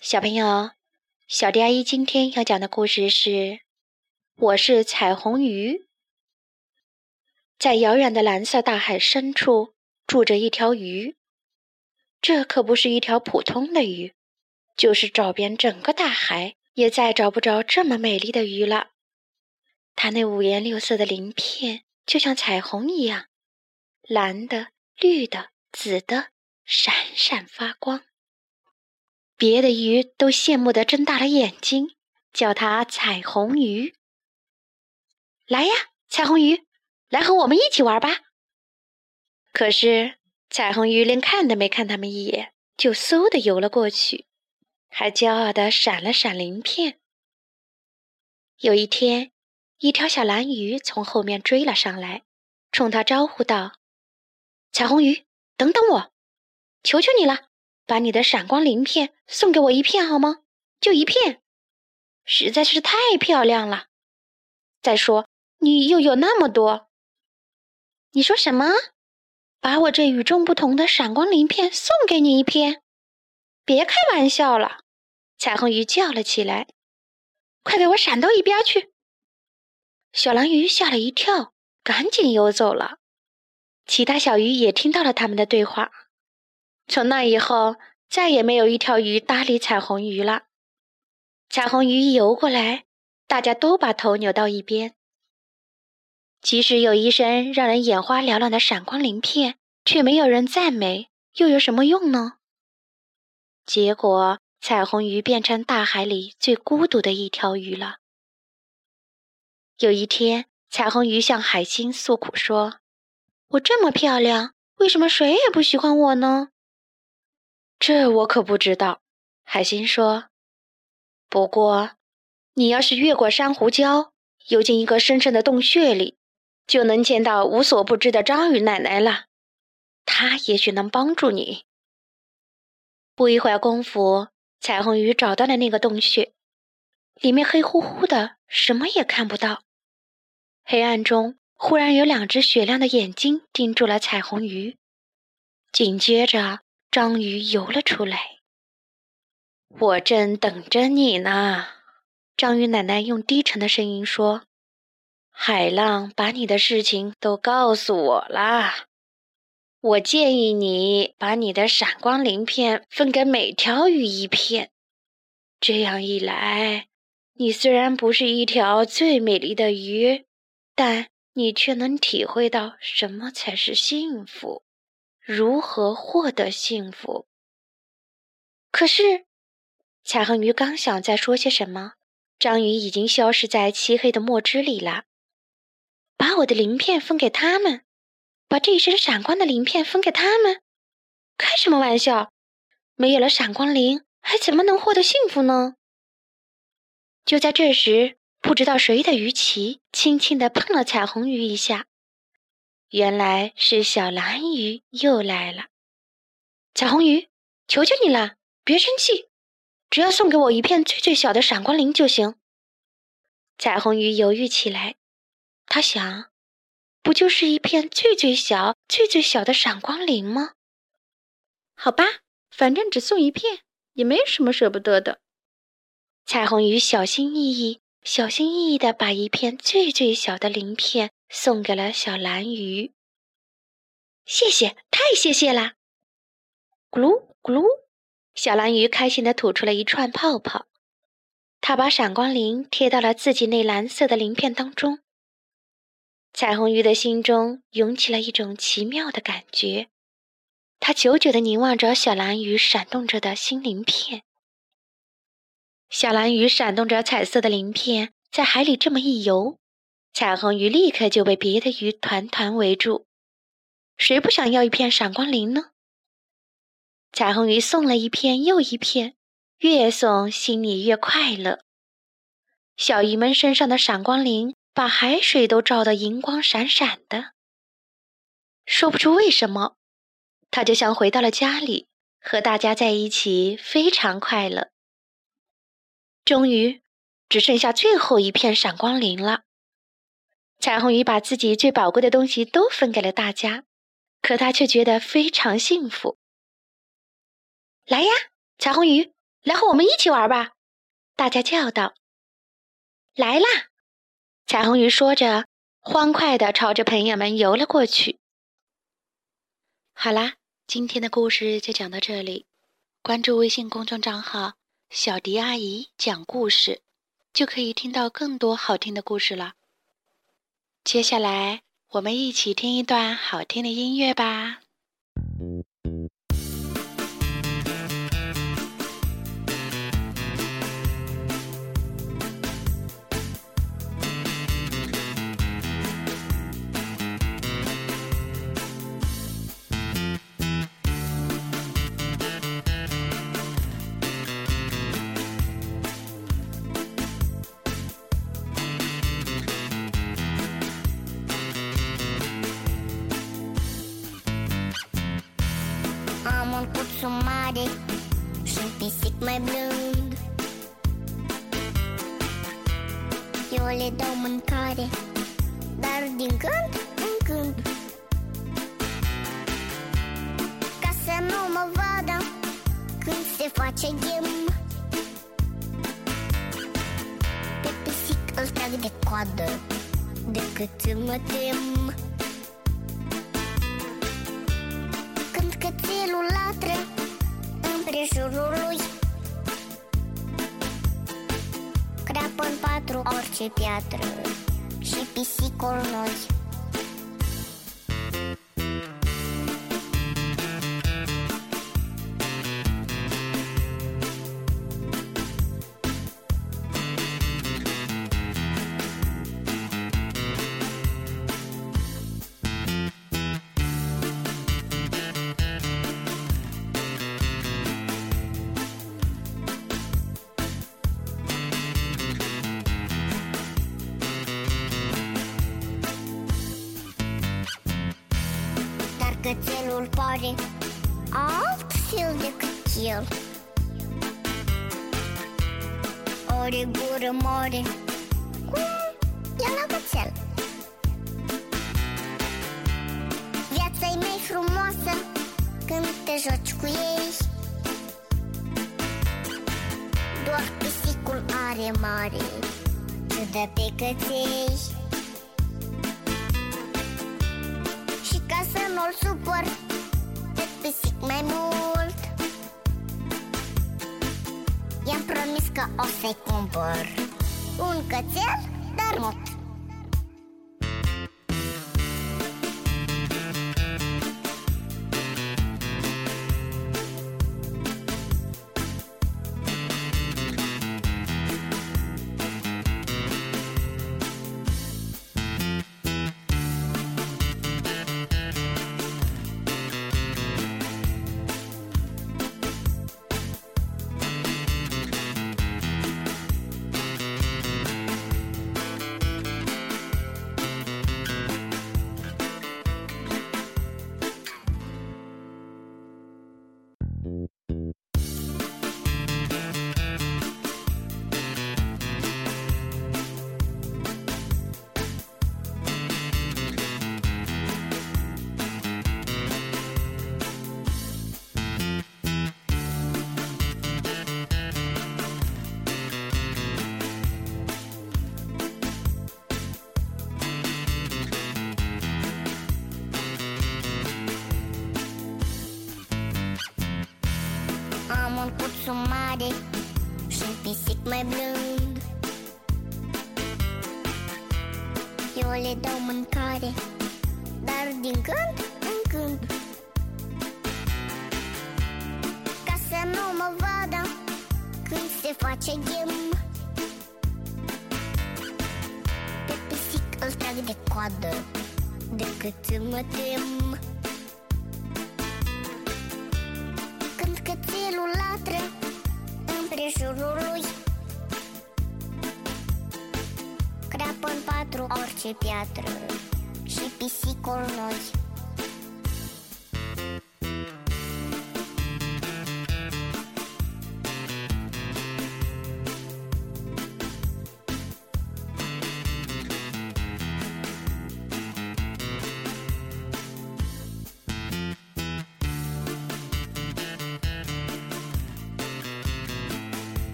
小朋友，小迪阿姨今天要讲的故事是《我是彩虹鱼》。在遥远的蓝色大海深处，住着一条鱼。这可不是一条普通的鱼，就是找遍整个大海，也再找不着这么美丽的鱼了。它那五颜六色的鳞片，就像彩虹一样，蓝的、绿的、紫的，闪闪发光。别的鱼都羡慕地睁大了眼睛，叫它彩虹鱼。来呀，彩虹鱼，来和我们一起玩吧。可是彩虹鱼连看都没看他们一眼，就嗖的游了过去，还骄傲地闪了闪鳞片。有一天，一条小蓝鱼从后面追了上来，冲他招呼道：“彩虹鱼，等等我，求求你了。”把你的闪光鳞片送给我一片好吗？就一片，实在是太漂亮了。再说你又有那么多，你说什么？把我这与众不同的闪光鳞片送给你一片？别开玩笑了！彩虹鱼叫了起来：“快给我闪到一边去！”小蓝鱼吓了一跳，赶紧游走了。其他小鱼也听到了他们的对话。从那以后，再也没有一条鱼搭理彩虹鱼了。彩虹鱼游过来，大家都把头扭到一边。即使有一身让人眼花缭乱的闪光鳞片，却没有人赞美，又有什么用呢？结果，彩虹鱼变成大海里最孤独的一条鱼了。有一天，彩虹鱼向海星诉苦说：“我这么漂亮，为什么谁也不喜欢我呢？”这我可不知道，海星说。不过，你要是越过珊瑚礁，游进一个深深的洞穴里，就能见到无所不知的章鱼奶奶了。她也许能帮助你。不一会儿功夫，彩虹鱼找到了那个洞穴，里面黑乎乎的，什么也看不到。黑暗中，忽然有两只雪亮的眼睛盯住了彩虹鱼，紧接着。章鱼游了出来，我正等着你呢。章鱼奶奶用低沉的声音说：“海浪把你的事情都告诉我啦。我建议你把你的闪光鳞片分给每条鱼一片，这样一来，你虽然不是一条最美丽的鱼，但你却能体会到什么才是幸福。”如何获得幸福？可是，彩虹鱼刚想再说些什么，章鱼已经消失在漆黑的墨汁里了。把我的鳞片分给他们，把这一身闪光的鳞片分给他们，开什么玩笑？没有了闪光鳞，还怎么能获得幸福呢？就在这时，不知道谁的鱼鳍轻轻地碰了彩虹鱼一下。原来是小蓝鱼又来了，彩虹鱼，求求你了，别生气，只要送给我一片最最小的闪光鳞就行。彩虹鱼犹豫起来，他想，不就是一片最最小、最最小的闪光鳞吗？好吧，反正只送一片，也没什么舍不得的。彩虹鱼小心翼翼、小心翼翼地把一片最最小的鳞片。送给了小蓝鱼，谢谢，太谢谢啦！咕噜咕噜，小蓝鱼开心的吐出了一串泡泡。它把闪光鳞贴到了自己那蓝色的鳞片当中。彩虹鱼的心中涌起了一种奇妙的感觉，它久久的凝望着小蓝鱼闪动着的新鳞片。小蓝鱼闪动着彩色的鳞片，在海里这么一游。彩虹鱼立刻就被别的鱼团团围住，谁不想要一片闪光鳞呢？彩虹鱼送了一片又一片，越送心里越快乐。小鱼们身上的闪光鳞把海水都照得银光闪闪的。说不出为什么，它就像回到了家里，和大家在一起非常快乐。终于，只剩下最后一片闪光鳞了。彩虹鱼把自己最宝贵的东西都分给了大家，可他却觉得非常幸福。来呀，彩虹鱼，来和我们一起玩吧！”大家叫道。“来啦！”彩虹鱼说着，欢快地朝着朋友们游了过去。好啦，今天的故事就讲到这里。关注微信公众账号“小迪阿姨讲故事”，就可以听到更多好听的故事了。接下来，我们一起听一段好听的音乐吧。Un curțu mare Și un pisic mai blând. Eu le dau mâncare Dar din când în când Ca să nu mă vadă Când se face ghem. Pe pisic îl trag de coadă Decât mă tem jurul lui Creapă în patru orice piatră Și pisicul noi Jaren alt yıllık yıl Ori gură mori Cum e la cățel Viața-i mai frumoasă Când te joci cu ei. Doar pisicul are mare Ce de pe căței. Și ca să nu-l supăr pisic mai mult. I-am promis că o să-i cumpăr Un cățel, dar mult un cuțu mare Și un pisic mai blând. Eu le dau mâncare Dar din când în când Ca să nu mă vadă Când se face ghem. Pe pisic îl trag de coadă Decât mă tem jurul lui Creapă în patru orice piatră Și pisicul noi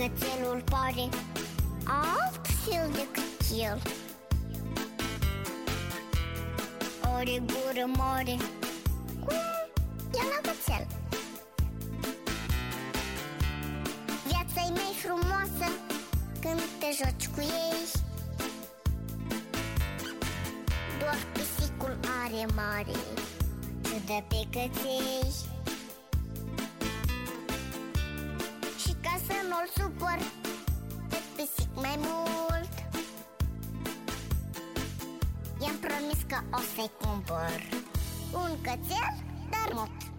cățelul pare altfel decât el. Are gură mare Cum e la cățel Viața e mai frumoasă când te joci cu ei. Doar pisicul are mare Ciudă pe căței promis că o să-i cumpăr Un cățel, dar mult